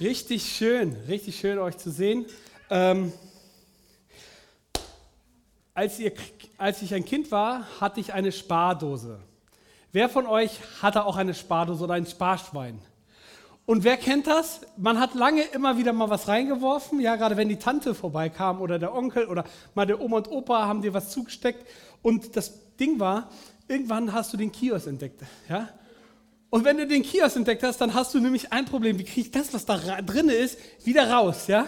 Richtig schön, richtig schön euch zu sehen. Ähm, als, ihr, als ich ein Kind war, hatte ich eine Spardose. Wer von euch hatte auch eine Spardose oder ein Sparschwein? Und wer kennt das? Man hat lange immer wieder mal was reingeworfen, ja, gerade wenn die Tante vorbeikam oder der Onkel oder mal der Oma und Opa haben dir was zugesteckt. Und das Ding war, irgendwann hast du den Kiosk entdeckt, ja. Und wenn du den Kiosk entdeckt hast, dann hast du nämlich ein Problem. Wie kriege ich das, was da drin ist, wieder raus, ja?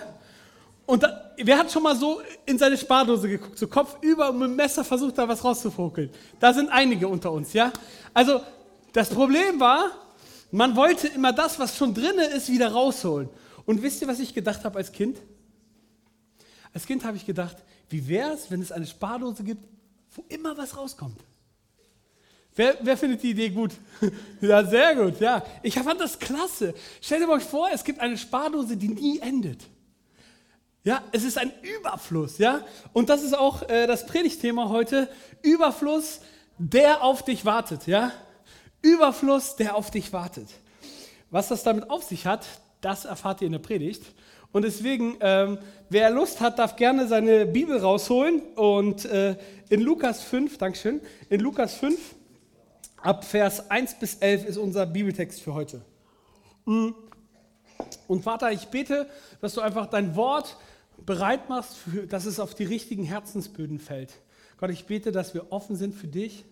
Und da, wer hat schon mal so in seine Spardose geguckt, so Kopf über und mit dem Messer versucht, da was rauszufokeln? Da sind einige unter uns, ja? Also, das Problem war, man wollte immer das, was schon drin ist, wieder rausholen. Und wisst ihr, was ich gedacht habe als Kind? Als Kind habe ich gedacht, wie wäre es, wenn es eine Spardose gibt, wo immer was rauskommt? Wer, wer, findet die Idee gut? ja, sehr gut, ja. Ich fand das klasse. Stellt euch vor, es gibt eine Spardose, die nie endet. Ja, es ist ein Überfluss, ja. Und das ist auch äh, das Predigtthema heute. Überfluss, der auf dich wartet, ja. Überfluss, der auf dich wartet. Was das damit auf sich hat, das erfahrt ihr in der Predigt. Und deswegen, ähm, wer Lust hat, darf gerne seine Bibel rausholen. Und äh, in Lukas 5, Dankeschön, in Lukas 5, Ab Vers 1 bis 11 ist unser Bibeltext für heute. Mm. Und Vater, ich bete, dass du einfach dein Wort bereit machst, dass es auf die richtigen Herzensböden fällt. Gott, ich bete, dass wir offen sind für dich,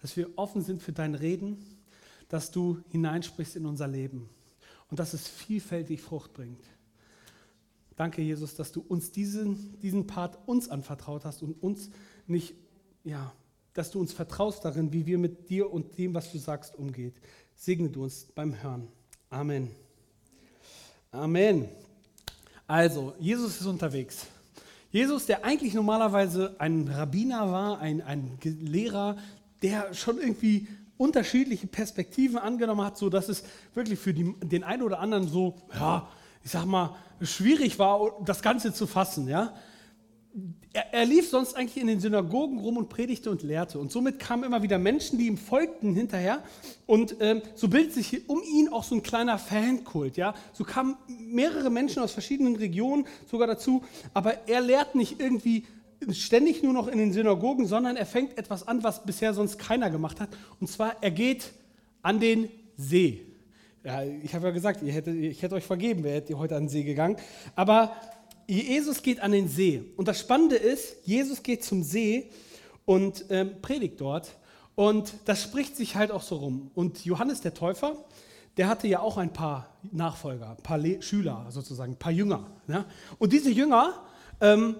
dass wir offen sind für dein Reden, dass du hineinsprichst in unser Leben und dass es vielfältig Frucht bringt. Danke, Jesus, dass du uns diesen, diesen Part uns anvertraut hast und uns nicht ja, dass du uns vertraust darin, wie wir mit dir und dem, was du sagst, umgeht. Segne du uns beim Hören. Amen. Amen. Also, Jesus ist unterwegs. Jesus, der eigentlich normalerweise ein Rabbiner war, ein, ein Lehrer, der schon irgendwie unterschiedliche Perspektiven angenommen hat, sodass es wirklich für die, den einen oder anderen so, ja, ich sag mal, schwierig war, das Ganze zu fassen. Ja? Er, er, lief sonst eigentlich in den Synagogen rum und predigte und lehrte. Und somit kamen immer wieder Menschen, die ihm folgten hinterher. Und ähm, so bildet sich um ihn auch so ein kleiner Fankult. Ja? So kamen mehrere Menschen aus verschiedenen Regionen sogar dazu. Aber er lehrt nicht irgendwie ständig nur noch in den Synagogen, sondern er fängt etwas an, was bisher sonst keiner gemacht hat. Und zwar, er geht an den See. Ja, ich habe ja gesagt, hättet, ich hätte euch vergeben, wer hätte heute an den See gegangen. Aber Jesus geht an den See. Und das Spannende ist, Jesus geht zum See und ähm, predigt dort. Und das spricht sich halt auch so rum. Und Johannes der Täufer, der hatte ja auch ein paar Nachfolger, ein paar Le Schüler sozusagen, ein paar Jünger. Ja? Und diese Jünger, ähm,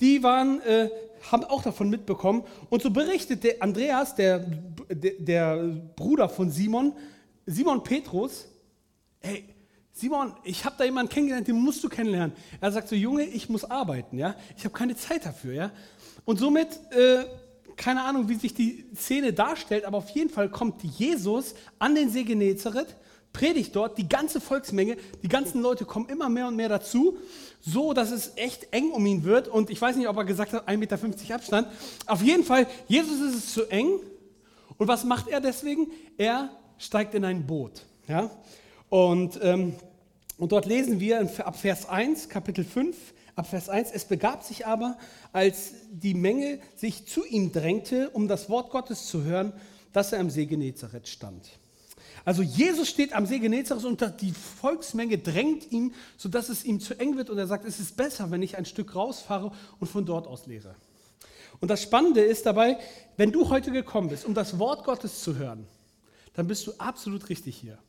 die waren, äh, haben auch davon mitbekommen. Und so berichtet der Andreas, der, der, der Bruder von Simon, Simon Petrus, hey, Simon, ich habe da jemanden kennengelernt, den musst du kennenlernen. Er sagt so, Junge, ich muss arbeiten, ja, ich habe keine Zeit dafür, ja. Und somit, äh, keine Ahnung, wie sich die Szene darstellt, aber auf jeden Fall kommt Jesus an den See Genezareth, predigt dort, die ganze Volksmenge, die ganzen Leute kommen immer mehr und mehr dazu, so dass es echt eng um ihn wird. Und ich weiß nicht, ob er gesagt hat, 1,50 Meter Abstand. Auf jeden Fall, Jesus ist es zu eng. Und was macht er deswegen? Er steigt in ein Boot. Ja? Und, ähm, und dort lesen wir ab Vers 1, Kapitel 5, ab Vers 1, es begab sich aber, als die Menge sich zu ihm drängte, um das Wort Gottes zu hören, dass er am See Genezareth stand. Also Jesus steht am See Genezareth und die Volksmenge drängt ihn, sodass es ihm zu eng wird und er sagt, es ist besser, wenn ich ein Stück rausfahre und von dort aus lehre. Und das Spannende ist dabei, wenn du heute gekommen bist, um das Wort Gottes zu hören, dann bist du absolut richtig hier.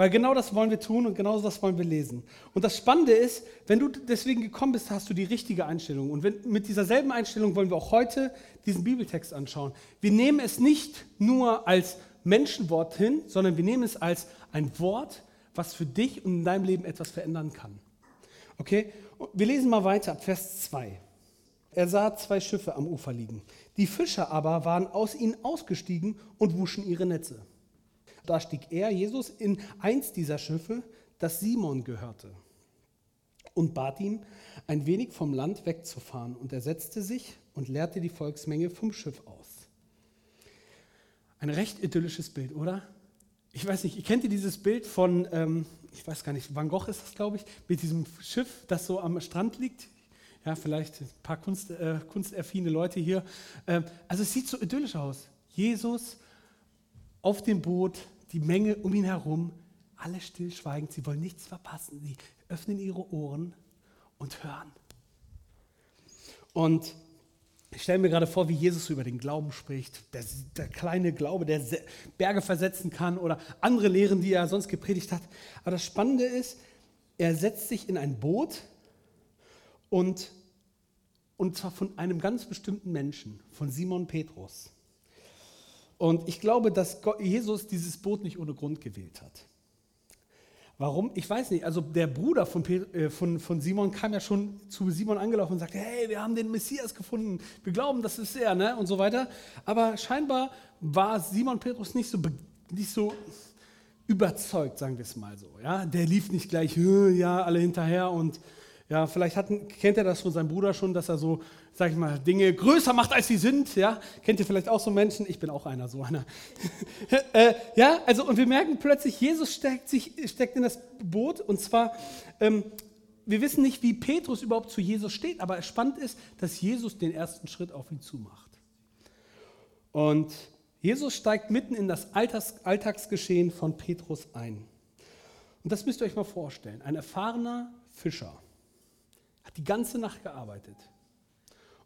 Weil genau das wollen wir tun und genau das wollen wir lesen. Und das Spannende ist, wenn du deswegen gekommen bist, hast du die richtige Einstellung. Und wenn, mit dieser selben Einstellung wollen wir auch heute diesen Bibeltext anschauen. Wir nehmen es nicht nur als Menschenwort hin, sondern wir nehmen es als ein Wort, was für dich und in deinem Leben etwas verändern kann. Okay? Wir lesen mal weiter ab Vers 2. Er sah zwei Schiffe am Ufer liegen. Die Fischer aber waren aus ihnen ausgestiegen und wuschen ihre Netze. Da stieg er, Jesus, in eins dieser Schiffe, das Simon gehörte, und bat ihn, ein wenig vom Land wegzufahren. Und er setzte sich und leerte die Volksmenge vom Schiff aus. Ein recht idyllisches Bild, oder? ich weiß nicht, kennt ihr dieses Bild von, ähm, ich weiß gar nicht, Van Gogh ist das, glaube ich, mit diesem Schiff, das so am Strand liegt? Ja, vielleicht ein paar Kunst, äh, kunstaffine Leute hier. Ähm, also es sieht so idyllisch aus. Jesus auf dem Boot, die Menge um ihn herum, alle stillschweigend, sie wollen nichts verpassen. Sie öffnen ihre Ohren und hören. Und ich stelle mir gerade vor, wie Jesus über den Glauben spricht. Der, der, kleine Glaube, der Berge versetzen kann oder andere Lehren, die er sonst gepredigt hat. Aber das Spannende ist, er setzt sich in ein Boot und, und zwar von einem ganz bestimmten Menschen, von Simon Petrus. Und ich glaube, dass Jesus dieses Boot nicht ohne Grund gewählt hat. Warum? Ich weiß nicht. Also der Bruder von, äh, von, von Simon kam ja schon zu Simon angelaufen und sagte, hey, wir haben den Messias gefunden. Wir glauben, das ist er, ne? Und so weiter. Aber scheinbar war Simon Petrus nicht so, nicht so überzeugt, sagen wir es mal so. Ja? Der lief nicht gleich, ja, alle hinterher und ja, vielleicht hatten, kennt er das von seinem Bruder schon, dass er so, sag ich mal, Dinge größer macht, als sie sind. Ja, kennt ihr vielleicht auch so Menschen? Ich bin auch einer, so einer. äh, ja, also und wir merken plötzlich, Jesus steckt, sich, steckt in das Boot und zwar, ähm, wir wissen nicht, wie Petrus überhaupt zu Jesus steht, aber spannend ist, dass Jesus den ersten Schritt auf ihn zumacht. Und Jesus steigt mitten in das Alltags Alltagsgeschehen von Petrus ein. Und das müsst ihr euch mal vorstellen. Ein erfahrener Fischer hat die ganze Nacht gearbeitet.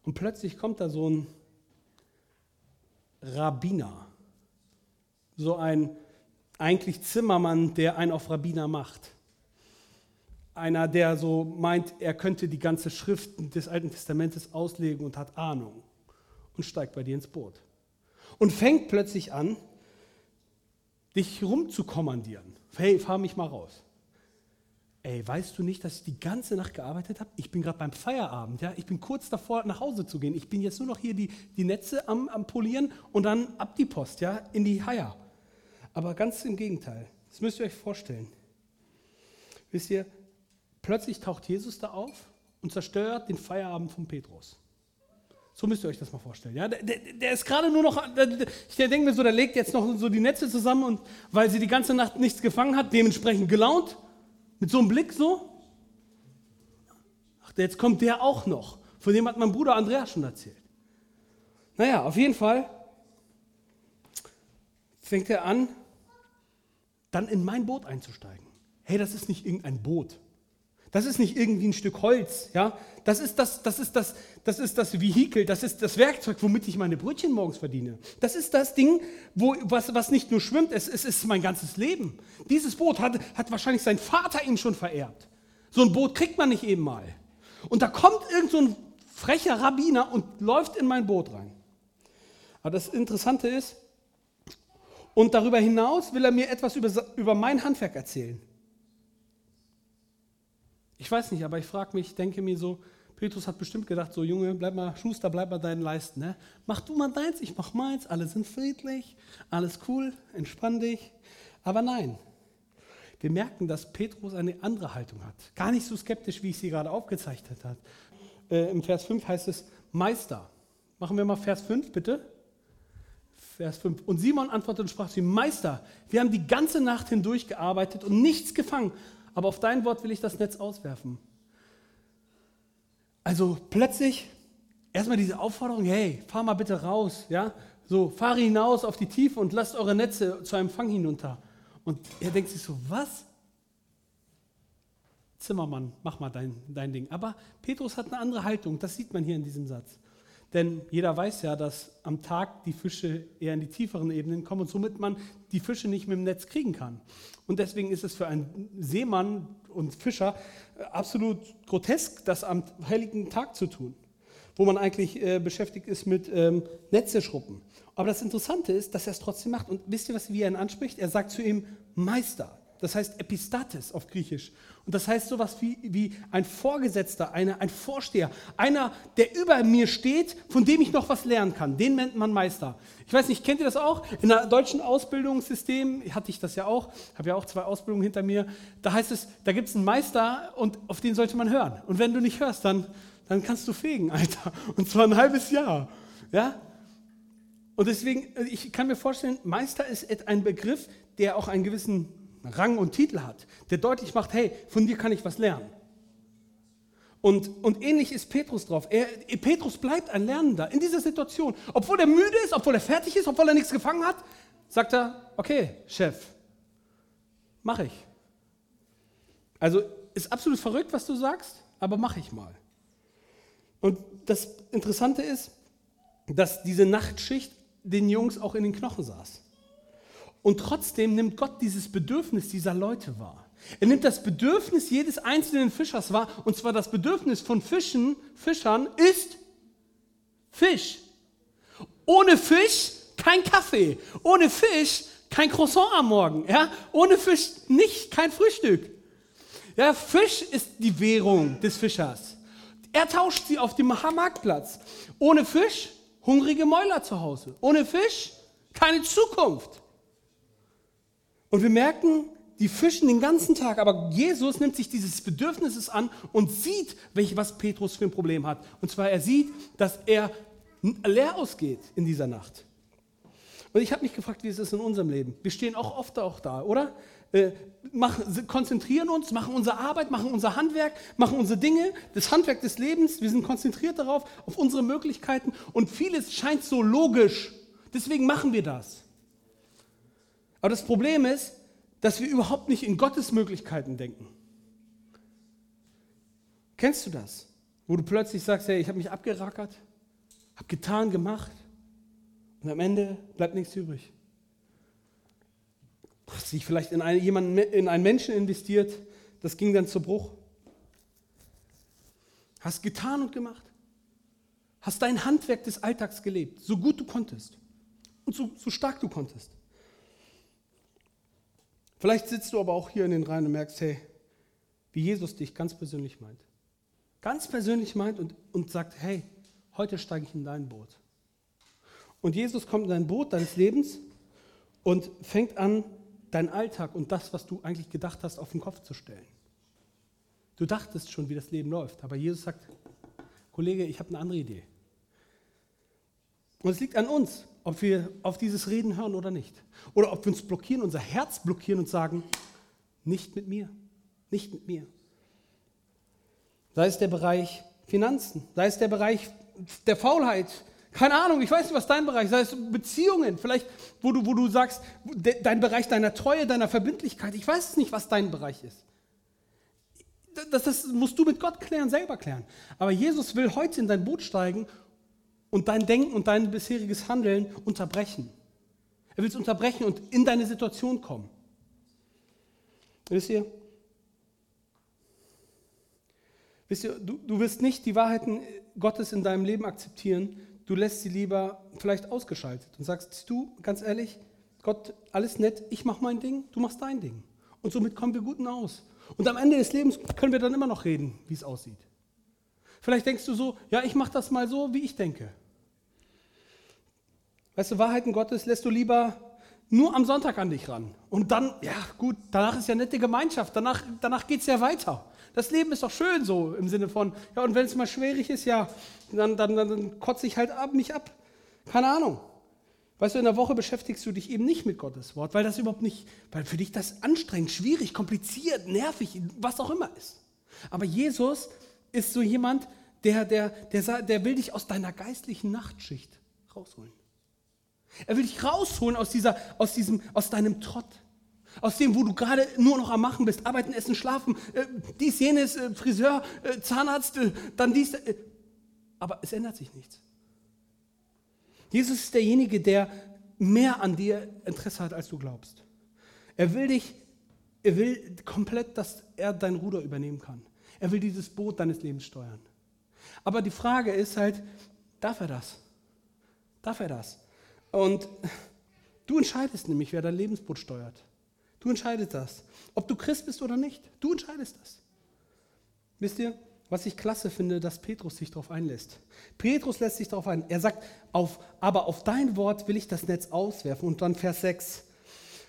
Und plötzlich kommt da so ein Rabbiner, so ein eigentlich Zimmermann, der einen auf Rabbiner macht. Einer, der so meint, er könnte die ganze Schrift des Alten Testamentes auslegen und hat Ahnung und steigt bei dir ins Boot. Und fängt plötzlich an, dich rumzukommandieren. Hey, fahr mich mal raus ey, weißt du nicht, dass ich die ganze Nacht gearbeitet habe? Ich bin gerade beim Feierabend, ja, ich bin kurz davor, nach Hause zu gehen. Ich bin jetzt nur noch hier die, die Netze am, am Polieren und dann ab die Post, ja, in die Haier. Aber ganz im Gegenteil, das müsst ihr euch vorstellen. Wisst ihr, plötzlich taucht Jesus da auf und zerstört den Feierabend von Petrus. So müsst ihr euch das mal vorstellen. Ja? Der, der, der ist gerade nur noch, der, ich denke mir so, der legt jetzt noch so die Netze zusammen und weil sie die ganze Nacht nichts gefangen hat, dementsprechend gelaunt mit so einem Blick so? Ach, jetzt kommt der auch noch. Von dem hat mein Bruder Andreas schon erzählt. Naja, auf jeden Fall fängt er an, dann in mein Boot einzusteigen. Hey, das ist nicht irgendein Boot. Das ist nicht irgendwie ein Stück Holz, ja. Das ist das, das ist das, das ist das Vehikel, das ist das Werkzeug, womit ich meine Brötchen morgens verdiene. Das ist das Ding, wo, was, was nicht nur schwimmt, es, es ist mein ganzes Leben. Dieses Boot hat, hat wahrscheinlich sein Vater ihm schon vererbt. So ein Boot kriegt man nicht eben mal. Und da kommt irgend so ein frecher Rabbiner und läuft in mein Boot rein. Aber das Interessante ist, und darüber hinaus will er mir etwas über, über mein Handwerk erzählen. Ich weiß nicht, aber ich frage mich, denke mir so, Petrus hat bestimmt gedacht, so Junge, bleib mal, Schuster, bleib mal deinen Leisten. Ne? Mach du mal deins, ich mach meins, alle sind friedlich, alles cool, entspann dich. Aber nein, wir merken, dass Petrus eine andere Haltung hat. Gar nicht so skeptisch, wie ich sie gerade aufgezeichnet habe. Äh, Im Vers 5 heißt es Meister. Machen wir mal Vers 5, bitte. Vers 5. Und Simon antwortete und sprach zu ihm, Meister, wir haben die ganze Nacht hindurch gearbeitet und nichts gefangen, aber auf dein Wort will ich das Netz auswerfen. Also plötzlich erstmal diese Aufforderung, hey, fahr mal bitte raus, ja, so, fahre hinaus auf die Tiefe und lasst eure Netze zu einem Fang hinunter. Und er denkt sich so, was? Zimmermann, mach mal dein, dein Ding. Aber Petrus hat eine andere Haltung, das sieht man hier in diesem Satz. Denn jeder weiß ja, dass am Tag die Fische eher in die tieferen Ebenen kommen und somit man die Fische nicht mit dem Netz kriegen kann. Und deswegen ist es für einen Seemann und Fischer äh, absolut grotesk, das am heiligen Tag zu tun, wo man eigentlich äh, beschäftigt ist mit ähm, Netze. Aber das Interessante ist, dass er es trotzdem macht. Und wisst ihr, was, wie er ihn anspricht? Er sagt zu ihm Meister. Das heißt Epistates auf Griechisch. Und das heißt sowas wie, wie ein Vorgesetzter, eine, ein Vorsteher, einer, der über mir steht, von dem ich noch was lernen kann. Den nennt man Meister. Ich weiß nicht, kennt ihr das auch? In der deutschen Ausbildungssystem hatte ich das ja auch, habe ja auch zwei Ausbildungen hinter mir. Da heißt es, da gibt es einen Meister und auf den sollte man hören. Und wenn du nicht hörst, dann, dann kannst du fegen, Alter. Und zwar ein halbes Jahr. Ja? und deswegen, äh, ich kann mir vorstellen, Meister ist ein Begriff, der auch einen gewissen Rang und Titel hat, der deutlich macht, hey, von dir kann ich was lernen. Und, und ähnlich ist Petrus drauf. Er, Petrus bleibt ein Lernender in dieser Situation. Obwohl er müde ist, obwohl er fertig ist, obwohl er nichts gefangen hat, sagt er, okay, Chef, mach ich. Also ist absolut verrückt, was du sagst, aber mach ich mal. Und das Interessante ist, dass diese Nachtschicht den Jungs auch in den Knochen saß. Und trotzdem nimmt Gott dieses Bedürfnis dieser Leute wahr. Er nimmt das Bedürfnis jedes einzelnen Fischers wahr, und zwar das Bedürfnis von Fischen, Fischern ist Fisch. Ohne Fisch kein Kaffee, ohne Fisch kein Croissant am Morgen, ja? ohne Fisch nicht kein Frühstück. Ja, Fisch ist die Währung des Fischers. Er tauscht sie auf dem Marktplatz. Ohne Fisch hungrige Mäuler zu Hause. Ohne Fisch keine Zukunft. Und wir merken, die fischen den ganzen Tag, aber Jesus nimmt sich dieses Bedürfnisses an und sieht, welch, was Petrus für ein Problem hat. Und zwar er sieht, dass er leer ausgeht in dieser Nacht. Und ich habe mich gefragt, wie ist es in unserem Leben? Wir stehen auch oft auch da, oder? Äh, machen, konzentrieren uns, machen unsere Arbeit, machen unser Handwerk, machen unsere Dinge, das Handwerk des Lebens. Wir sind konzentriert darauf, auf unsere Möglichkeiten und vieles scheint so logisch. Deswegen machen wir das. Aber das Problem ist, dass wir überhaupt nicht in Gottes Möglichkeiten denken. Kennst du das? Wo du plötzlich sagst, hey, ich habe mich abgerackert, habe getan, gemacht und am Ende bleibt nichts übrig. Hast dich vielleicht in, eine, jemanden, in einen Menschen investiert, das ging dann zu Bruch. Hast getan und gemacht. Hast dein Handwerk des Alltags gelebt, so gut du konntest und so, so stark du konntest. Vielleicht sitzt du aber auch hier in den Reihen und merkst, hey, wie Jesus dich ganz persönlich meint. Ganz persönlich meint und, und sagt, hey, heute steige ich in dein Boot. Und Jesus kommt in dein Boot deines Lebens und fängt an, deinen Alltag und das, was du eigentlich gedacht hast, auf den Kopf zu stellen. Du dachtest schon, wie das Leben läuft, aber Jesus sagt, Kollege, ich habe eine andere Idee. Und es liegt an uns, ob wir auf dieses Reden hören oder nicht. Oder ob wir uns blockieren, unser Herz blockieren und sagen, nicht mit mir, nicht mit mir. Sei es der Bereich Finanzen, sei es der Bereich der Faulheit, keine Ahnung, ich weiß nicht, was dein Bereich ist, sei es Beziehungen, vielleicht, wo du, wo du sagst, dein Bereich deiner Treue, deiner Verbindlichkeit, ich weiß nicht, was dein Bereich ist. Das, das musst du mit Gott klären, selber klären. Aber Jesus will heute in dein Boot steigen und dein Denken und dein bisheriges Handeln unterbrechen. Er will es unterbrechen und in deine Situation kommen. Wisst ihr? Wisst ihr, du, du wirst nicht die Wahrheiten Gottes in deinem Leben akzeptieren, du lässt sie lieber vielleicht ausgeschaltet und sagst, du, ganz ehrlich, Gott, alles nett, ich mache mein Ding, du machst dein Ding. Und somit kommen wir guten aus. Und am Ende des Lebens können wir dann immer noch reden, wie es aussieht. Vielleicht denkst du so, ja, ich mache das mal so, wie ich denke. Weißt du, Wahrheiten Gottes lässt du lieber nur am Sonntag an dich ran. Und dann, ja gut, danach ist ja nette Gemeinschaft, danach, danach geht es ja weiter. Das Leben ist doch schön so im Sinne von, ja, und wenn es mal schwierig ist, ja, dann, dann, dann, dann kotze ich halt ab, mich ab. Keine Ahnung. Weißt du, in der Woche beschäftigst du dich eben nicht mit Gottes Wort, weil das überhaupt nicht, weil für dich das anstrengend, schwierig, kompliziert, nervig, was auch immer ist. Aber Jesus ist so jemand, der, der, der, der will dich aus deiner geistlichen Nachtschicht rausholen. Er will dich rausholen aus, dieser, aus, diesem, aus deinem Trott. Aus dem, wo du gerade nur noch am Machen bist. Arbeiten, essen, schlafen, äh, dies, jenes, äh, Friseur, äh, Zahnarzt, äh, dann dies. Äh, aber es ändert sich nichts. Jesus ist derjenige, der mehr an dir Interesse hat, als du glaubst. Er will dich, er will komplett, dass er dein Ruder übernehmen kann. Er will dieses Boot deines Lebens steuern. Aber die Frage ist halt, darf er das? Darf er das? Und du entscheidest nämlich, wer dein Lebensboot steuert. Du entscheidest das. Ob du Christ bist oder nicht, du entscheidest das. Wisst ihr, was ich klasse finde, dass Petrus sich darauf einlässt. Petrus lässt sich darauf ein. Er sagt, auf, aber auf dein Wort will ich das Netz auswerfen. Und dann Vers 6.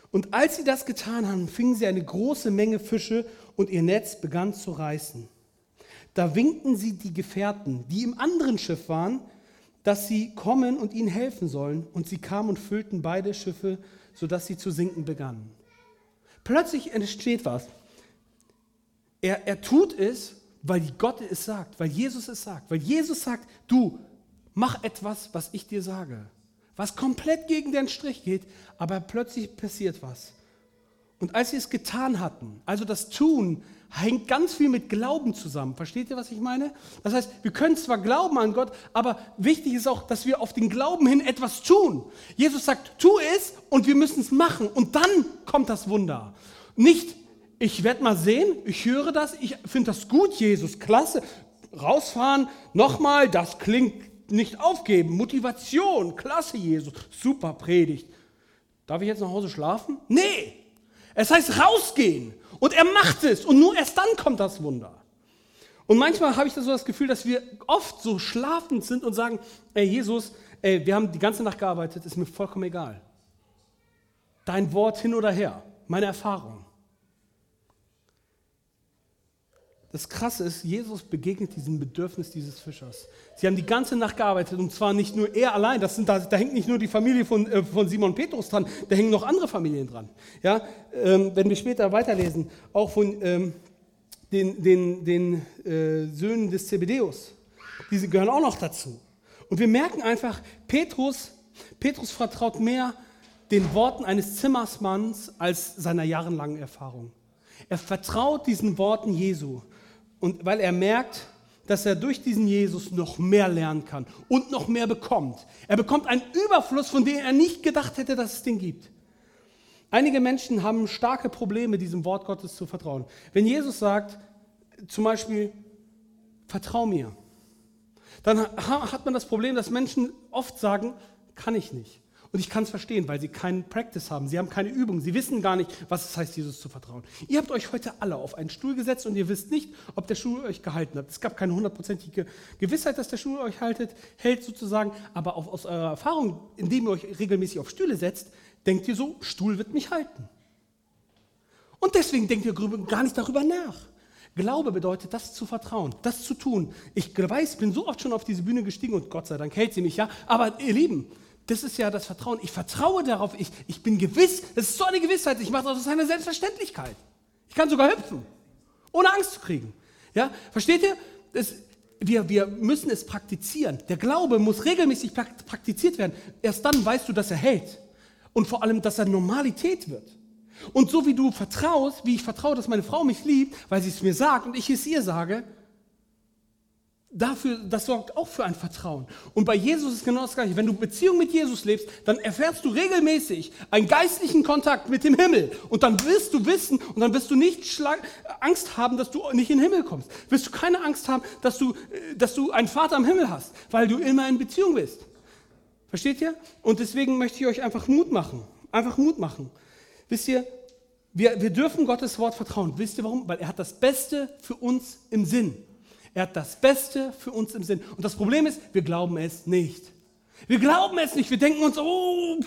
Und als sie das getan haben, fingen sie eine große Menge Fische und ihr Netz begann zu reißen. Da winkten sie die Gefährten, die im anderen Schiff waren, dass sie kommen und ihnen helfen sollen. Und sie kamen und füllten beide Schiffe, sodass sie zu sinken begannen. Plötzlich entsteht was. Er, er tut es, weil Gott es sagt, weil Jesus es sagt, weil Jesus sagt, du, mach etwas, was ich dir sage, was komplett gegen den Strich geht, aber plötzlich passiert was. Und als sie es getan hatten, also das Tun hängt ganz viel mit Glauben zusammen. Versteht ihr, was ich meine? Das heißt, wir können zwar glauben an Gott, aber wichtig ist auch, dass wir auf den Glauben hin etwas tun. Jesus sagt, tu es und wir müssen es machen und dann kommt das Wunder. Nicht, ich werde mal sehen, ich höre das, ich finde das gut, Jesus, klasse. Rausfahren, nochmal, das klingt nicht aufgeben. Motivation, klasse, Jesus, super Predigt. Darf ich jetzt nach Hause schlafen? Nee, es heißt rausgehen und er macht es und nur erst dann kommt das Wunder. Und manchmal habe ich so das Gefühl, dass wir oft so schlafend sind und sagen, ey Jesus, ey, wir haben die ganze Nacht gearbeitet, ist mir vollkommen egal. Dein Wort hin oder her, meine Erfahrung. Das Krasse ist, Jesus begegnet diesem Bedürfnis dieses Fischers. Sie haben die ganze Nacht gearbeitet und zwar nicht nur er allein, das sind, da, da hängt nicht nur die Familie von, äh, von Simon Petrus dran, da hängen noch andere Familien dran. Ja, ähm, wenn wir später weiterlesen, auch von ähm, den, den, den äh, Söhnen des Zebedeus, diese gehören auch noch dazu. Und wir merken einfach, Petrus, Petrus vertraut mehr den Worten eines Zimmersmanns als seiner jahrelangen Erfahrung. Er vertraut diesen Worten Jesu. Und weil er merkt, dass er durch diesen Jesus noch mehr lernen kann und noch mehr bekommt. Er bekommt einen Überfluss, von dem er nicht gedacht hätte, dass es den gibt. Einige Menschen haben starke Probleme, diesem Wort Gottes zu vertrauen. Wenn Jesus sagt, zum Beispiel, vertrau mir, dann hat man das Problem, dass Menschen oft sagen, kann ich nicht. Und ich kann es verstehen, weil sie keinen Practice haben. Sie haben keine Übung. Sie wissen gar nicht, was es heißt, Jesus zu vertrauen. Ihr habt euch heute alle auf einen Stuhl gesetzt und ihr wisst nicht, ob der Stuhl euch gehalten hat. Es gab keine hundertprozentige Gewissheit, dass der Stuhl euch haltet, hält sozusagen. Aber auf, aus eurer Erfahrung, indem ihr euch regelmäßig auf Stühle setzt, denkt ihr so, Stuhl wird mich halten. Und deswegen denkt ihr gar nicht darüber nach. Glaube bedeutet, das zu vertrauen, das zu tun. Ich weiß, bin so oft schon auf diese Bühne gestiegen und Gott sei Dank hält sie mich, ja. Aber ihr Lieben, das ist ja das Vertrauen. Ich vertraue darauf, ich, ich bin gewiss. Das ist so eine Gewissheit. Ich mache das aus einer Selbstverständlichkeit. Ich kann sogar hüpfen, ohne Angst zu kriegen. Ja, versteht ihr? Das, wir, wir müssen es praktizieren. Der Glaube muss regelmäßig praktiziert werden. Erst dann weißt du, dass er hält. Und vor allem, dass er Normalität wird. Und so wie du vertraust, wie ich vertraue, dass meine Frau mich liebt, weil sie es mir sagt und ich es ihr sage, dafür, das sorgt auch für ein Vertrauen. Und bei Jesus ist genau das Gleiche. Wenn du Beziehung mit Jesus lebst, dann erfährst du regelmäßig einen geistlichen Kontakt mit dem Himmel. Und dann wirst du wissen und dann wirst du nicht Angst haben, dass du nicht in den Himmel kommst. Wirst du keine Angst haben, dass du, äh, dass du einen Vater im Himmel hast, weil du immer in Beziehung bist. Versteht ihr? Und deswegen möchte ich euch einfach Mut machen. Einfach Mut machen. Wisst ihr, wir, wir dürfen Gottes Wort vertrauen. Wisst ihr warum? Weil er hat das Beste für uns im Sinn. Er hat das Beste für uns im Sinn. Und das Problem ist, wir glauben es nicht. Wir glauben es nicht. Wir denken uns, oh,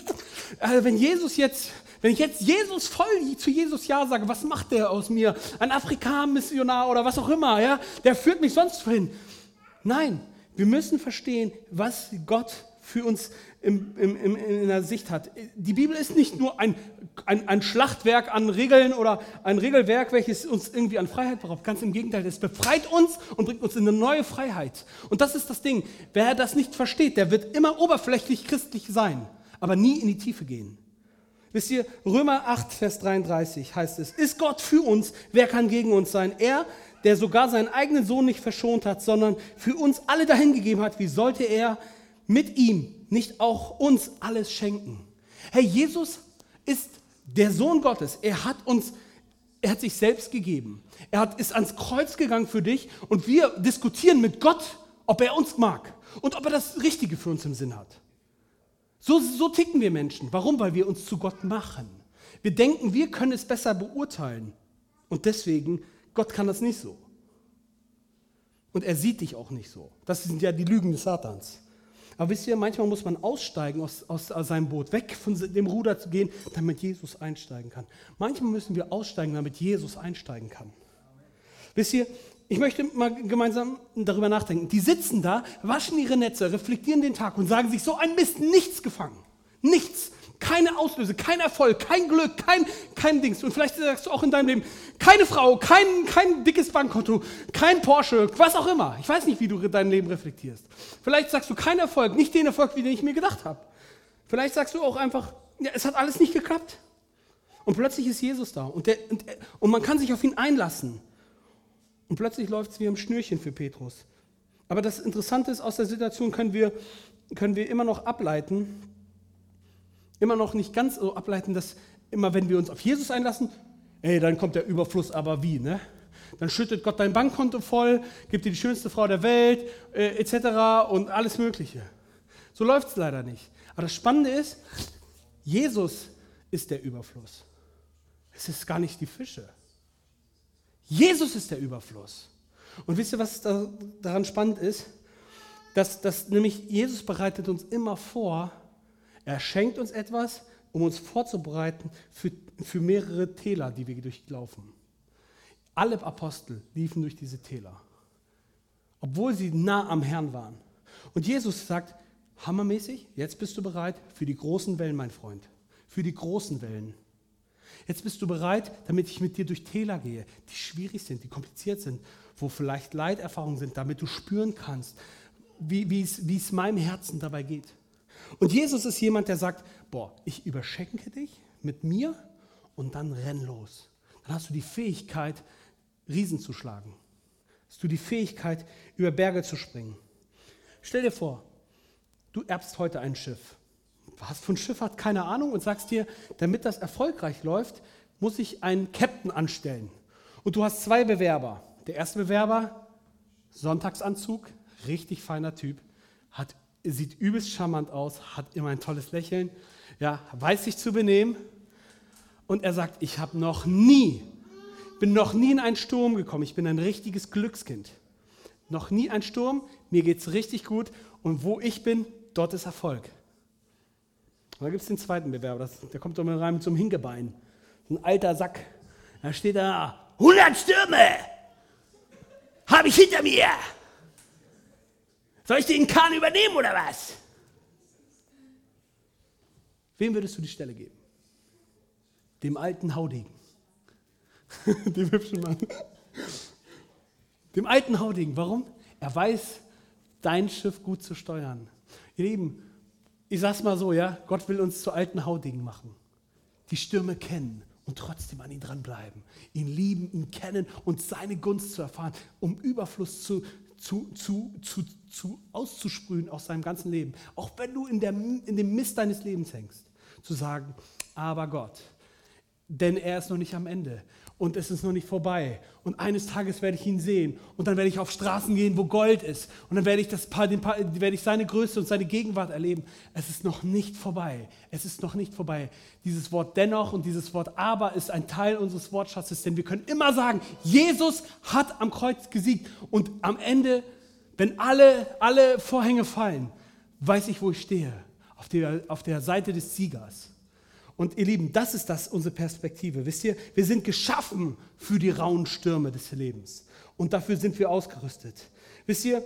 also wenn Jesus jetzt, wenn ich jetzt Jesus voll zu Jesus Ja sage, was macht der aus mir? Ein Afrikaner-Missionar oder was auch immer, ja? Der führt mich sonst wohin. Nein, wir müssen verstehen, was Gott für uns im, im, in der Sicht hat. Die Bibel ist nicht nur ein, ein, ein, Schlachtwerk an Regeln oder ein Regelwerk, welches uns irgendwie an Freiheit beraubt. Ganz im Gegenteil, es befreit uns und bringt uns in eine neue Freiheit. Und das ist das Ding. Wer das nicht versteht, der wird immer oberflächlich christlich sein, aber nie in die Tiefe gehen. Wisst ihr, Römer 8, Vers 33 heißt es, ist Gott für uns, wer kann gegen uns sein? Er, der sogar seinen eigenen Sohn nicht verschont hat, sondern für uns alle dahingegeben hat, wie sollte er mit ihm nicht auch uns alles schenken? Hey, Jesus ist der Sohn Gottes. Er hat uns, er hat sich selbst gegeben. Er hat, ist ans Kreuz gegangen für dich und wir diskutieren mit Gott, ob er uns mag und ob er das Richtige für uns im Sinn hat. So, so ticken wir Menschen. Warum? Weil wir uns zu Gott machen. Wir denken, wir können es besser beurteilen. Und deswegen, Gott kann das nicht so. Und er sieht dich auch nicht so. Das sind ja die Lügen des Satans. Aber wisst ihr, manchmal muss man aussteigen aus, aus, aus seinem Boot, weg von dem Ruder zu gehen, damit Jesus einsteigen kann. Manchmal müssen wir aussteigen, damit Jesus einsteigen kann. Wisst ihr, ich möchte mal gemeinsam darüber nachdenken. Die sitzen da, waschen ihre Netze, reflektieren den Tag und sagen sich, so ein Mist, nichts gefangen. Nichts. Keine Auslöse, kein Erfolg, kein Glück, kein, kein Dings. Und vielleicht sagst du auch in deinem Leben, keine Frau, kein, kein dickes Bankkonto, kein Porsche, was auch immer. Ich weiß nicht, wie du dein Leben reflektierst. Vielleicht sagst du kein Erfolg, nicht den Erfolg, wie den ich mir gedacht habe. Vielleicht sagst du auch einfach, ja, es hat alles nicht geklappt. Und plötzlich ist Jesus da und, der, und, und man kann sich auf ihn einlassen. Und plötzlich läuft es wie am Schnürchen für Petrus. Aber das Interessante ist, aus der Situation können wir, können wir immer noch ableiten, immer noch nicht ganz so ableiten, dass immer wenn wir uns auf Jesus einlassen, ey, dann kommt der Überfluss, aber wie, ne? Dann schüttet Gott dein Bankkonto voll, gibt dir die schönste Frau der Welt, äh, etc. und alles Mögliche. So läuft es leider nicht. Aber das Spannende ist, Jesus ist der Überfluss. Es ist gar nicht die Fische. Jesus ist der Überfluss. Und wisst ihr, was da, daran spannend ist? Dass, dass nämlich Jesus bereitet uns immer vor, er schenkt uns etwas, um uns vorzubereiten für, für mehrere Täler, die wir durchlaufen. Alle Apostel liefen durch diese Täler, obwohl sie nah am Herrn waren. Und Jesus sagt, hammermäßig, jetzt bist du bereit für die großen Wellen, mein Freund, für die großen Wellen. Jetzt bist du bereit, damit ich mit dir durch Täler gehe, die schwierig sind, die kompliziert sind, wo vielleicht Leiterfahrungen sind, damit du spüren kannst, wie, es meinem Herzen dabei geht. Und Jesus ist jemand, der sagt, boah, ich überschenke dich mit mir und dann renn los. Dann hast du die Fähigkeit, Riesen zu schlagen. Hast du die Fähigkeit, über Berge zu springen. Stell dir vor, du erbst heute ein Schiff. Was von Schiff hat keine Ahnung und sagst dir, damit das erfolgreich läuft, muss ich einen Captain anstellen. Und du hast zwei Bewerber. Der erste Bewerber, Sonntagsanzug, richtig feiner Typ, hat, sieht übelst charmant aus, hat immer ein tolles Lächeln, ja, weiß sich zu benehmen. Und er sagt, ich habe noch nie, bin noch nie in einen Sturm gekommen. Ich bin ein richtiges Glückskind. Noch nie ein Sturm, mir geht es richtig gut. Und wo ich bin, dort ist Erfolg. Und da gibt es den zweiten Bewerber, das, der kommt doch mal rein mit so einem Hinkebein. Ein alter Sack. Da steht da, 100 Stürme habe ich hinter mir. Soll ich den Kahn übernehmen oder was? Wem würdest du die Stelle geben? Dem alten Haudegen. Dem hübschen Mann. Dem alten Haudegen. Warum? Er weiß, dein Schiff gut zu steuern. Ihr Lieben, ich sag's mal so, ja, Gott will uns zu alten Haudingen machen. Die Stürme kennen und trotzdem an ihn dranbleiben. Ihn lieben, ihn kennen und seine Gunst zu erfahren, um Überfluss zu, zu, zu, zu, zu auszusprühen aus seinem ganzen Leben. Auch wenn du in, der, in dem Mist deines Lebens hängst, zu sagen, aber Gott, denn er ist noch nicht am Ende und es ist noch nicht vorbei. Und eines Tages werde ich ihn sehen und dann werde ich auf Straßen gehen, wo Gold ist und dann werde ich, das, werde ich seine Größe und seine Gegenwart erleben. Es ist noch nicht vorbei. Es ist noch nicht vorbei. Dieses Wort dennoch und dieses Wort aber ist ein Teil unseres Wortschatzes, denn wir können immer sagen, Jesus hat am Kreuz gesiegt und am Ende, wenn alle, alle Vorhänge fallen, weiß ich, wo ich stehe. Auf der, auf der Seite des Siegers. Und ihr Lieben, das ist das unsere Perspektive. Wisst ihr, wir sind geschaffen für die rauen Stürme des Lebens. Und dafür sind wir ausgerüstet. Wisst ihr,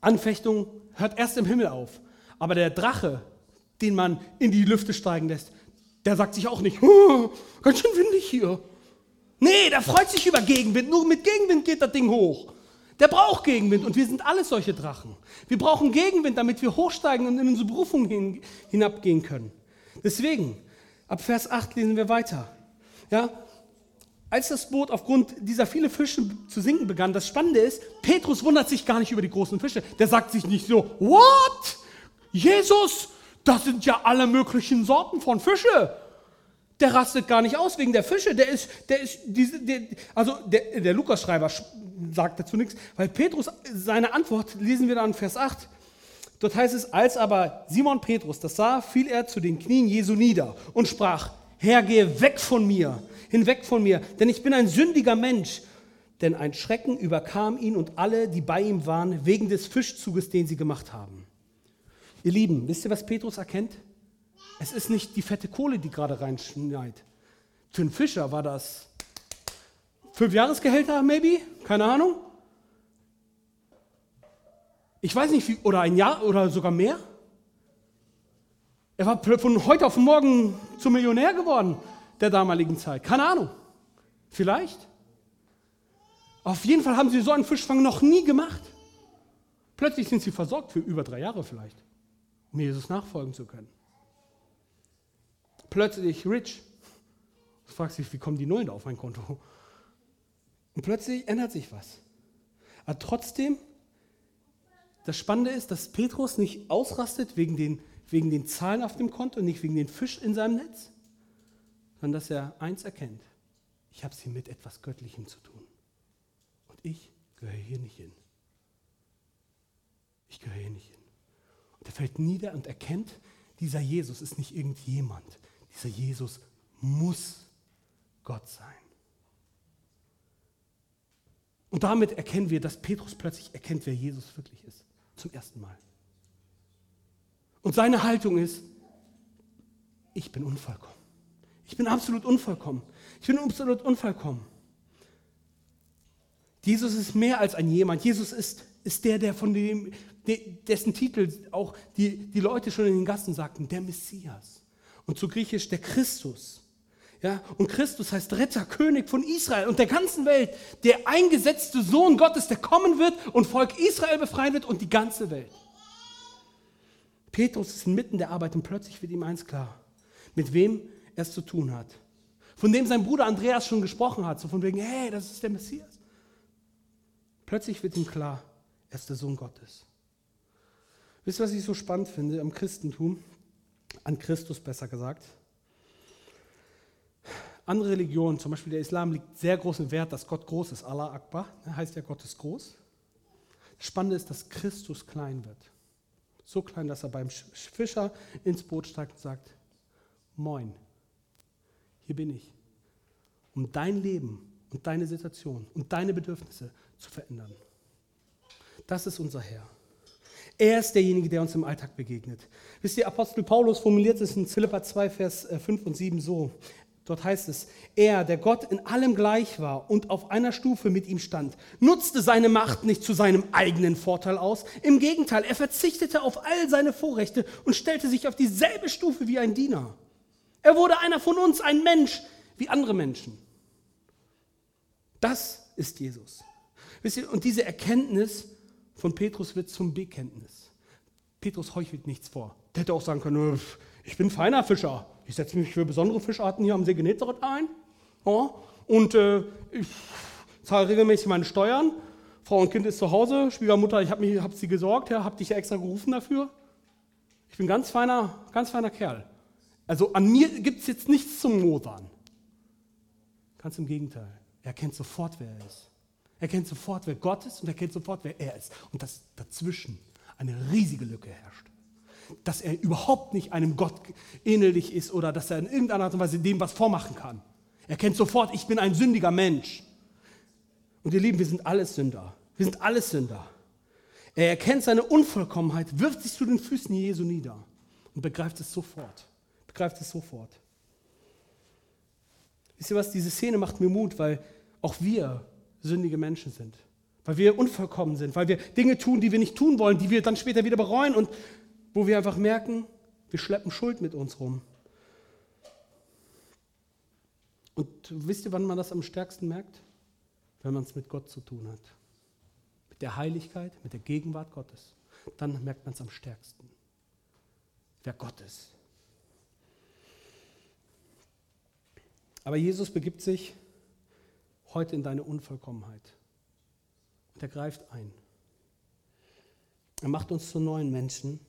Anfechtung hört erst im Himmel auf. Aber der Drache, den man in die Lüfte steigen lässt, der sagt sich auch nicht, oh, ganz schön windig hier. Nee, der freut sich über Gegenwind. Nur mit Gegenwind geht das Ding hoch. Der braucht Gegenwind und wir sind alle solche Drachen. Wir brauchen Gegenwind, damit wir hochsteigen und in unsere Berufung hin, hinabgehen können. Deswegen, ab Vers 8 lesen wir weiter. Ja, als das Boot aufgrund dieser vielen Fische zu sinken begann, das Spannende ist, Petrus wundert sich gar nicht über die großen Fische. Der sagt sich nicht so, what? Jesus, das sind ja alle möglichen Sorten von Fische. Der rastet gar nicht aus wegen der Fische. Der ist, der ist, diese, der, also der, der Lukas-Schreiber sagt dazu nichts, weil Petrus, seine Antwort lesen wir dann in Vers 8. Dort heißt es, als aber Simon Petrus das sah, fiel er zu den Knien Jesu nieder und sprach, Herr, gehe weg von mir, hinweg von mir, denn ich bin ein sündiger Mensch. Denn ein Schrecken überkam ihn und alle, die bei ihm waren, wegen des Fischzuges, den sie gemacht haben. Ihr Lieben, wisst ihr, was Petrus erkennt? Es ist nicht die fette Kohle, die gerade reinschneit. Für einen Fischer war das Fünf Jahresgehälter, maybe? Keine Ahnung. Ich weiß nicht, wie, oder ein Jahr oder sogar mehr. Er war von heute auf morgen zum Millionär geworden der damaligen Zeit. Keine Ahnung. Vielleicht. Auf jeden Fall haben sie so einen Fischfang noch nie gemacht. Plötzlich sind sie versorgt für über drei Jahre vielleicht, um Jesus nachfolgen zu können. Plötzlich rich. Du fragst dich, wie kommen die Nullen da auf mein Konto? Und plötzlich ändert sich was. Aber trotzdem, das Spannende ist, dass Petrus nicht ausrastet wegen den, wegen den Zahlen auf dem Konto, nicht wegen den Fisch in seinem Netz, sondern dass er eins erkennt. Ich habe es hier mit etwas Göttlichem zu tun. Und ich gehöre hier nicht hin. Ich gehöre hier nicht hin. Und er fällt nieder und erkennt, dieser Jesus ist nicht irgendjemand. Dieser Jesus muss Gott sein. Und damit erkennen wir, dass Petrus plötzlich erkennt, wer Jesus wirklich ist. Zum ersten Mal. Und seine Haltung ist, ich bin unvollkommen. Ich bin absolut unvollkommen. Ich bin absolut unvollkommen. Jesus ist mehr als ein jemand. Jesus ist, ist der, der von dem, dessen Titel auch die, die Leute schon in den Gassen sagten, der Messias. Und zu Griechisch der Christus. Ja, und Christus heißt Retter, König von Israel und der ganzen Welt, der eingesetzte Sohn Gottes, der kommen wird und Volk Israel befreien wird und die ganze Welt. Petrus ist inmitten der Arbeit und plötzlich wird ihm eins klar, mit wem er es zu tun hat. Von dem sein Bruder Andreas schon gesprochen hat, so von wegen, hey, das ist der Messias. Plötzlich wird ihm klar, er ist der Sohn Gottes. Wisst ihr, was ich so spannend finde am Christentum, an Christus besser gesagt? Andere Religionen, zum Beispiel der Islam, legt sehr großen Wert, dass Gott groß ist. Allah Akbar, ne, heißt ja, Gott ist groß. Das Spannende ist, dass Christus klein wird. So klein, dass er beim Fischer ins Boot steigt und sagt, Moin, hier bin ich, um dein Leben und deine Situation und deine Bedürfnisse zu verändern. Das ist unser Herr. Er ist derjenige, der uns im Alltag begegnet. Wisst ihr, Apostel Paulus formuliert es in Philippa 2, Vers 5 äh, und 7 so. Dort heißt es, er, der Gott in allem gleich war und auf einer Stufe mit ihm stand, nutzte seine Macht nicht zu seinem eigenen Vorteil aus. Im Gegenteil, er verzichtete auf all seine Vorrechte und stellte sich auf dieselbe Stufe wie ein Diener. Er wurde einer von uns, ein Mensch wie andere Menschen. Das ist Jesus. Und diese Erkenntnis von Petrus wird zum Bekenntnis. Petrus heuchelt nichts vor. Der hätte auch sagen können, ich bin feiner Fischer. Ich setze mich für besondere Fischarten hier am See Genezareth ein. Ja, und äh, ich zahle regelmäßig meine Steuern. Frau und Kind ist zu Hause. Schwiegermutter, ich habe hab sie gesorgt, ja, habe dich ja extra gerufen dafür. Ich bin ganz feiner, ganz feiner Kerl. Also an mir gibt es jetzt nichts zum Modern. Ganz im Gegenteil. Er kennt sofort, wer er ist. Er kennt sofort, wer Gott ist und er kennt sofort, wer er ist. Und dass dazwischen eine riesige Lücke herrscht dass er überhaupt nicht einem Gott ähnlich ist oder dass er in irgendeiner Art und Weise dem was vormachen kann. Er kennt sofort, ich bin ein sündiger Mensch. Und ihr Lieben, wir sind alles Sünder. Wir sind alles Sünder. Er erkennt seine Unvollkommenheit, wirft sich zu den Füßen Jesu nieder und begreift es sofort. Begreift es sofort. Wisst ihr was? Diese Szene macht mir Mut, weil auch wir sündige Menschen sind. Weil wir unvollkommen sind, weil wir Dinge tun, die wir nicht tun wollen, die wir dann später wieder bereuen und wo wir einfach merken, wir schleppen Schuld mit uns rum. Und wisst ihr, wann man das am stärksten merkt? Wenn man es mit Gott zu tun hat. Mit der Heiligkeit, mit der Gegenwart Gottes. Dann merkt man es am stärksten, wer Gott ist. Aber Jesus begibt sich heute in deine Unvollkommenheit. Und er greift ein. Er macht uns zu neuen Menschen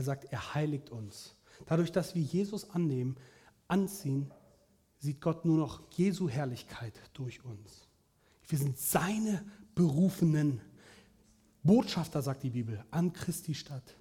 er sagt, er heiligt uns. Dadurch, dass wir Jesus annehmen, anziehen, sieht Gott nur noch Jesu Herrlichkeit durch uns. Wir sind seine berufenen Botschafter, sagt die Bibel, an Christi Stadt.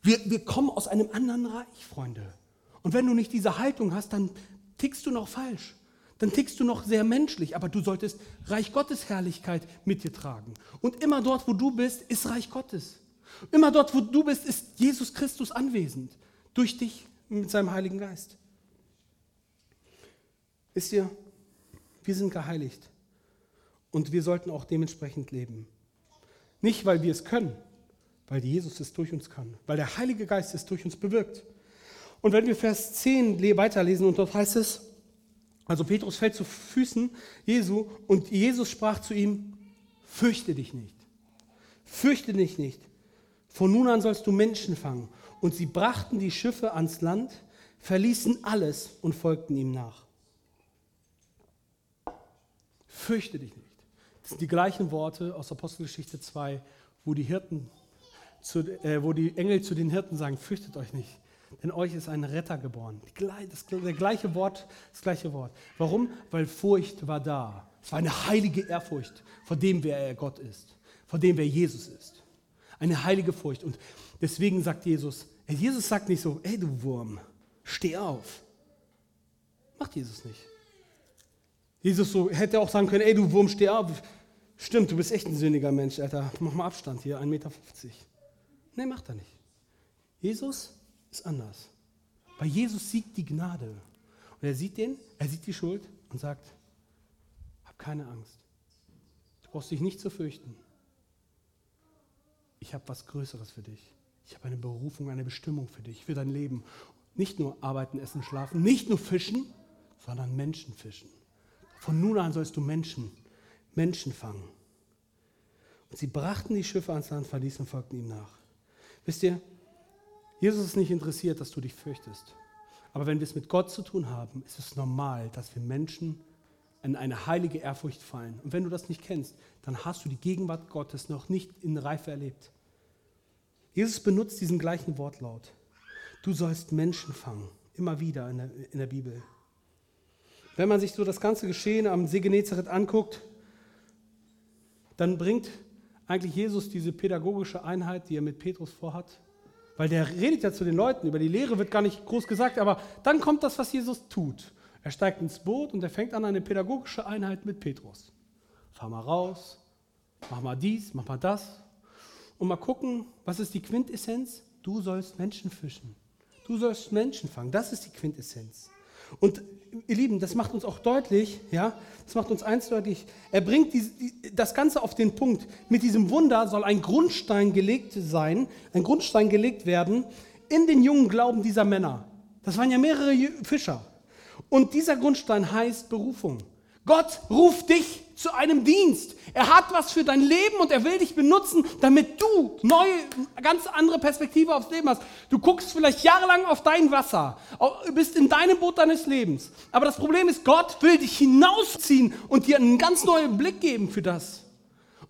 Wir, wir kommen aus einem anderen Reich, Freunde. Und wenn du nicht diese Haltung hast, dann tickst du noch falsch. Dann tickst du noch sehr menschlich, aber du solltest Reich Gottes Herrlichkeit mit dir tragen. Und immer dort, wo du bist, ist Reich Gottes. Immer dort, wo du bist, ist Jesus Christus anwesend. Durch dich mit seinem Heiligen Geist. Wisst ihr, wir sind geheiligt Und wir sollten auch dementsprechend leben. Nicht, weil wir es können, weil Jesus es durch uns kann, weil der Heilige Geist es durch uns bewirkt. Und wenn wir Vers 10 weiterlesen, und dort heißt es, also Petrus fällt zu Füßen Jesu und Jesus sprach zu ihm, fürchte dich nicht, fürchte dich nicht, von nun an sollst du Menschen fangen. Und sie brachten die Schiffe ans Land, verließen alles und folgten ihm nach. Fürchte dich nicht. Das sind die gleichen Worte aus Apostelgeschichte 2, wo die Hirten, zu, äh, wo die Engel zu den Hirten sagen, fürchtet euch nicht, denn euch ist ein Retter geboren. Das, der gleiche Wort, das gleiche Wort. Warum? Weil Furcht war da. Es war eine heilige Ehrfurcht vor dem, wer er Gott ist, vor dem, wer Jesus ist. Eine heilige Furcht. Und deswegen sagt Jesus, Jesus sagt nicht so, ey du Wurm, steh auf. Macht Jesus nicht. Jesus so hätte auch sagen können, ey du Wurm, steh auf. Stimmt, du bist echt ein sündiger Mensch, Alter. Mach mal Abstand hier, 1,50 Meter. Nee, macht er nicht. Jesus ist anders. Bei Jesus siegt die Gnade. Und er sieht den, er sieht die Schuld und sagt, hab keine Angst. Du brauchst dich nicht zu fürchten. Ich habe was Größeres für dich. Ich habe eine Berufung, eine Bestimmung für dich, für dein Leben. Nicht nur arbeiten, essen, schlafen, nicht nur fischen, sondern Menschen fischen. Von nun an sollst du Menschen, Menschen fangen. Und sie brachten die Schiffe ans Land, verließen und folgten ihm nach. Wisst ihr, Jesus ist nicht interessiert, dass du dich fürchtest. Aber wenn wir es mit Gott zu tun haben, ist es normal, dass wir Menschen in eine heilige Ehrfurcht fallen. Und wenn du das nicht kennst, dann hast du die Gegenwart Gottes noch nicht in Reife erlebt. Jesus benutzt diesen gleichen Wortlaut. Du sollst Menschen fangen, immer wieder in der, in der Bibel. Wenn man sich so das ganze Geschehen am See Genezareth anguckt, dann bringt eigentlich Jesus diese pädagogische Einheit, die er mit Petrus vorhat, weil der redet ja zu den Leuten, über die Lehre wird gar nicht groß gesagt, aber dann kommt das, was Jesus tut. Er steigt ins Boot und er fängt an eine pädagogische Einheit mit Petrus. Fahr mal raus, mach mal dies, mach mal das und mal gucken, was ist die Quintessenz? Du sollst Menschen fischen. Du sollst Menschen fangen. Das ist die Quintessenz. Und ihr Lieben, das macht uns auch deutlich, ja, das macht uns eins deutlich. Er bringt die, das Ganze auf den Punkt. Mit diesem Wunder soll ein Grundstein gelegt sein, ein Grundstein gelegt werden in den jungen Glauben dieser Männer. Das waren ja mehrere Fischer. Und dieser Grundstein heißt Berufung. Gott ruft dich zu einem Dienst. Er hat was für dein Leben und er will dich benutzen, damit du neue, ganz andere Perspektive aufs Leben hast. Du guckst vielleicht jahrelang auf dein Wasser, bist in deinem Boot deines Lebens. Aber das Problem ist, Gott will dich hinausziehen und dir einen ganz neuen Blick geben für das.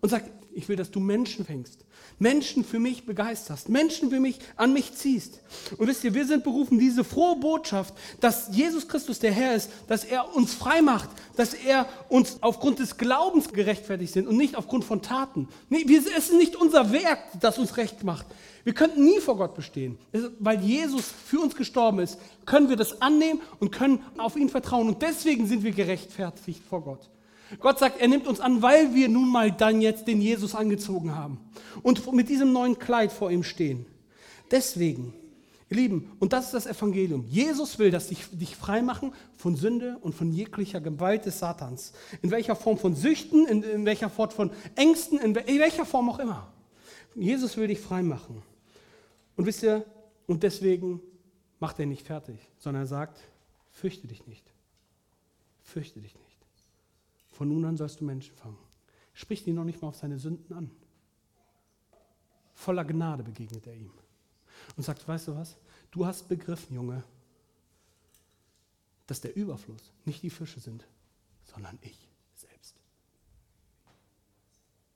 Und sagt, ich will, dass du Menschen fängst. Menschen für mich begeisterst, Menschen für mich an mich ziehst. Und wisst ihr, wir sind berufen, diese frohe Botschaft, dass Jesus Christus der Herr ist, dass er uns frei macht, dass er uns aufgrund des Glaubens gerechtfertigt sind und nicht aufgrund von Taten. Nee, es ist nicht unser Werk, das uns recht macht. Wir könnten nie vor Gott bestehen. Weil Jesus für uns gestorben ist, können wir das annehmen und können auf ihn vertrauen. Und deswegen sind wir gerechtfertigt vor Gott. Gott sagt, er nimmt uns an, weil wir nun mal dann jetzt den Jesus angezogen haben und mit diesem neuen Kleid vor ihm stehen. Deswegen, ihr Lieben, und das ist das Evangelium. Jesus will, dass dich, dich frei machen von Sünde und von jeglicher Gewalt des Satans. In welcher Form von Süchten, in, in welcher Form von Ängsten, in, in welcher Form auch immer. Jesus will dich frei machen. Und wisst ihr, und deswegen macht er nicht fertig, sondern er sagt, fürchte dich nicht. Fürchte dich nicht. Von nun an sollst du Menschen fangen. Spricht ihn noch nicht mal auf seine Sünden an. Voller Gnade begegnet er ihm und sagt, weißt du was? Du hast begriffen, Junge, dass der Überfluss nicht die Fische sind, sondern ich selbst.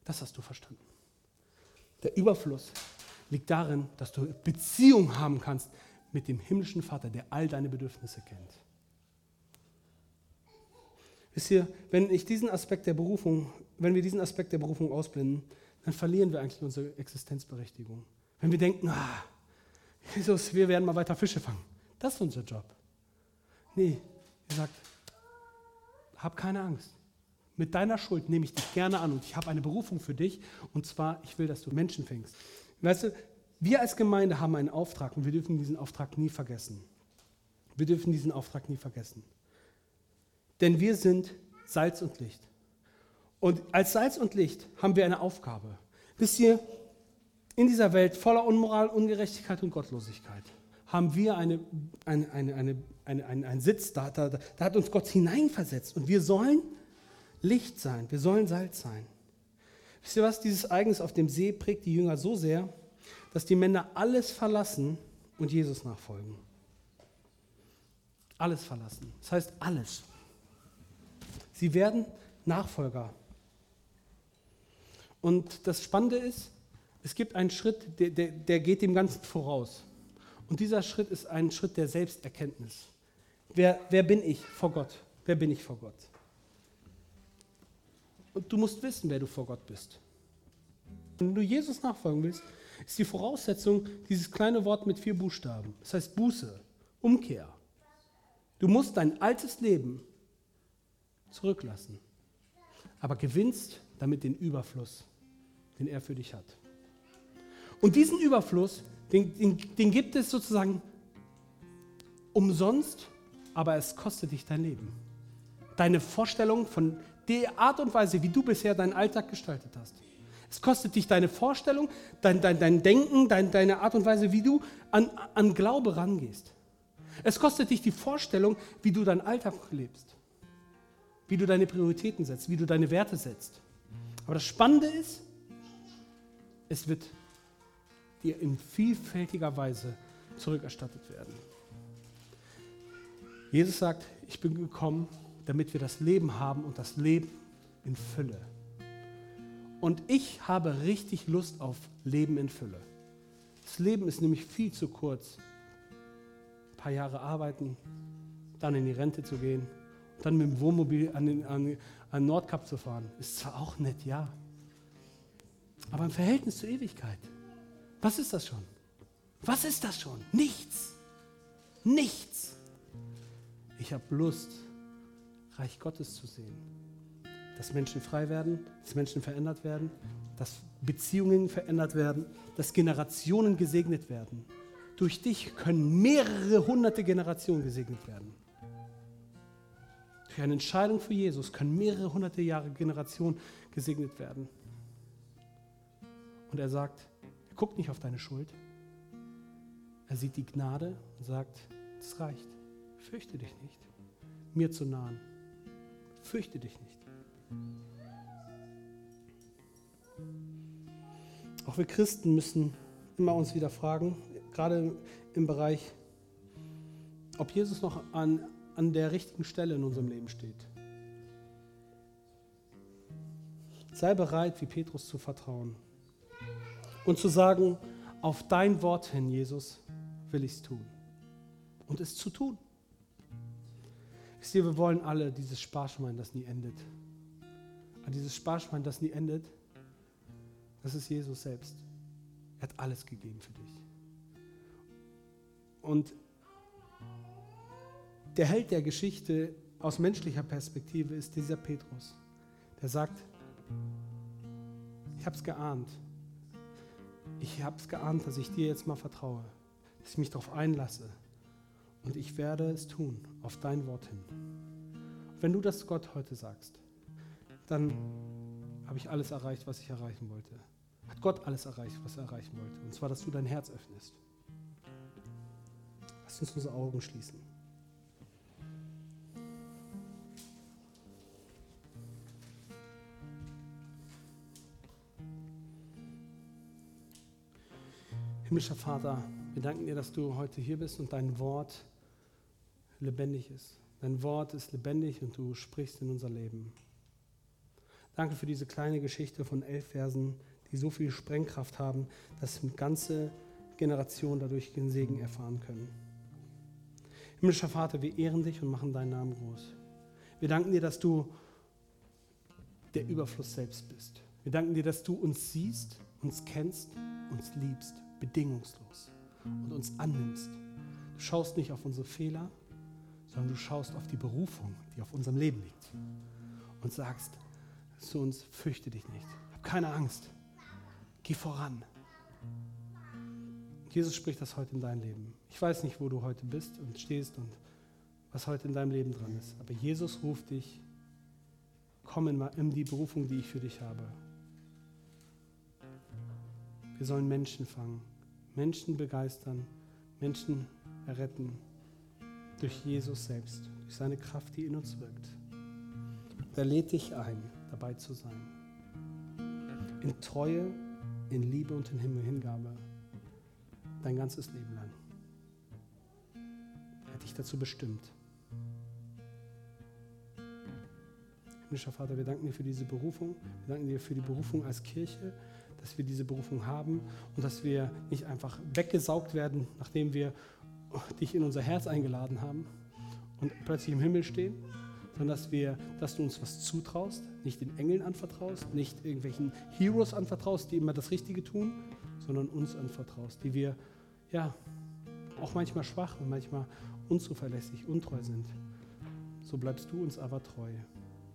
Das hast du verstanden. Der Überfluss liegt darin, dass du Beziehung haben kannst mit dem himmlischen Vater, der all deine Bedürfnisse kennt. Wisst ihr, wenn ich diesen Aspekt der Berufung, wenn wir diesen Aspekt der Berufung ausblenden, dann verlieren wir eigentlich unsere Existenzberechtigung. Wenn wir denken, ah, Jesus, wir werden mal weiter Fische fangen. Das ist unser Job. Nee, er sagt, hab keine Angst. Mit deiner Schuld nehme ich dich gerne an und ich habe eine Berufung für dich und zwar, ich will, dass du Menschen fängst. Weißt du, wir als Gemeinde haben einen Auftrag und wir dürfen diesen Auftrag nie vergessen. Wir dürfen diesen Auftrag nie vergessen. Denn wir sind Salz und Licht. Und als Salz und Licht haben wir eine Aufgabe. Wisst ihr, in dieser Welt voller Unmoral, Ungerechtigkeit und Gottlosigkeit haben wir eine, eine, eine, eine, eine, einen, Sitz, da, da, da hat uns Gott hineinversetzt. Und wir sollen Licht sein, wir sollen Salz sein. Wisst ihr was, dieses Ereignis auf dem See prägt die Jünger so sehr, dass die Männer alles verlassen und Jesus nachfolgen. Alles verlassen. Das heißt alles. Sie werden Nachfolger. Und das Spannende ist, es gibt einen Schritt, der, der, der geht dem Ganzen voraus. Und dieser Schritt ist ein Schritt der Selbsterkenntnis. Wer, wer bin ich vor Gott? Wer bin ich vor Gott? Und du musst wissen, wer du vor Gott bist. Wenn du Jesus nachfolgen willst, ist die Voraussetzung dieses kleine Wort mit vier Buchstaben. Das heißt Buße, Umkehr. Du musst dein altes Leben zurücklassen, aber gewinnst damit den Überfluss, den er für dich hat. Und diesen Überfluss, den, den, den gibt es sozusagen umsonst, aber es kostet dich dein Leben. Deine Vorstellung von der Art und Weise, wie du bisher deinen Alltag gestaltet hast. Es kostet dich deine Vorstellung, dein, dein, dein Denken, dein, deine Art und Weise, wie du an, an Glaube rangehst. Es kostet dich die Vorstellung, wie du deinen Alltag lebst, wie du deine Prioritäten setzt, wie du deine Werte setzt. Aber das Spannende ist, es wird dir in vielfältiger Weise zurückerstattet werden. Jesus sagt, ich bin gekommen, damit wir das Leben haben und das Leben in Fülle. Und ich habe richtig Lust auf Leben in Fülle. Das Leben ist nämlich viel zu kurz. Ein paar Jahre arbeiten, dann in die Rente zu gehen, dann mit dem Wohnmobil an den, an, an Nordkap zu fahren. Ist zwar auch nett, ja. Aber im Verhältnis zur Ewigkeit, was ist das schon? Was ist das schon? Nichts. Nichts. Ich habe Lust, Reich Gottes zu sehen dass Menschen frei werden, dass Menschen verändert werden, dass Beziehungen verändert werden, dass Generationen gesegnet werden. Durch dich können mehrere hunderte Generationen gesegnet werden. Durch eine Entscheidung für Jesus können mehrere hunderte Jahre Generationen gesegnet werden. Und er sagt, er guckt nicht auf deine Schuld. Er sieht die Gnade und sagt, es reicht. Fürchte dich nicht, mir zu nahen. Fürchte dich nicht. Auch wir Christen müssen immer uns wieder fragen, gerade im Bereich, ob Jesus noch an, an der richtigen Stelle in unserem Leben steht. Sei bereit, wie Petrus zu vertrauen und zu sagen, auf dein Wort hin, Jesus, will ich es tun. Und es zu tun. Ich sehe, wir wollen alle dieses Sparschwein, das nie endet. Und dieses Sparschwein, das nie endet, das ist Jesus selbst. Er hat alles gegeben für dich. Und der Held der Geschichte aus menschlicher Perspektive ist dieser Petrus, der sagt, ich habe es geahnt. Ich habe es geahnt, dass ich dir jetzt mal vertraue, dass ich mich darauf einlasse. Und ich werde es tun, auf dein Wort hin. Wenn du das Gott heute sagst, dann habe ich alles erreicht, was ich erreichen wollte. Hat Gott alles erreicht, was er erreichen wollte. Und zwar, dass du dein Herz öffnest. Lass uns unsere Augen schließen. Himmlischer Vater, wir danken dir, dass du heute hier bist und dein Wort lebendig ist. Dein Wort ist lebendig und du sprichst in unser Leben. Danke für diese kleine Geschichte von elf Versen, die so viel Sprengkraft haben, dass ganze Generationen dadurch den Segen erfahren können. Himmlischer Vater, wir ehren dich und machen deinen Namen groß. Wir danken dir, dass du der Überfluss selbst bist. Wir danken dir, dass du uns siehst, uns kennst, uns liebst, bedingungslos und uns annimmst. Du schaust nicht auf unsere Fehler, sondern du schaust auf die Berufung, die auf unserem Leben liegt und sagst, zu uns, fürchte dich nicht, hab keine Angst, geh voran. Jesus spricht das heute in dein Leben. Ich weiß nicht, wo du heute bist und stehst und was heute in deinem Leben dran ist, aber Jesus ruft dich, komm in, in die Berufung, die ich für dich habe. Wir sollen Menschen fangen, Menschen begeistern, Menschen erretten durch Jesus selbst, durch seine Kraft, die in uns wirkt. Er lädt dich ein, dabei zu sein. In Treue, in Liebe und in Hingabe. Dein ganzes Leben lang. Er hat dich dazu bestimmt. Himmlischer Vater, wir danken dir für diese Berufung. Wir danken dir für die Berufung als Kirche, dass wir diese Berufung haben und dass wir nicht einfach weggesaugt werden, nachdem wir dich in unser Herz eingeladen haben und plötzlich im Himmel stehen, sondern dass wir, dass du uns was zutraust, nicht den Engeln anvertraust, nicht irgendwelchen Heroes anvertraust, die immer das Richtige tun, sondern uns anvertraust, die wir ja auch manchmal schwach und manchmal unzuverlässig, untreu sind. So bleibst du uns aber treu.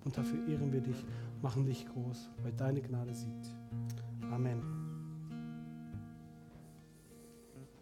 Und dafür ehren wir dich, machen dich groß, weil deine Gnade siegt. Amen.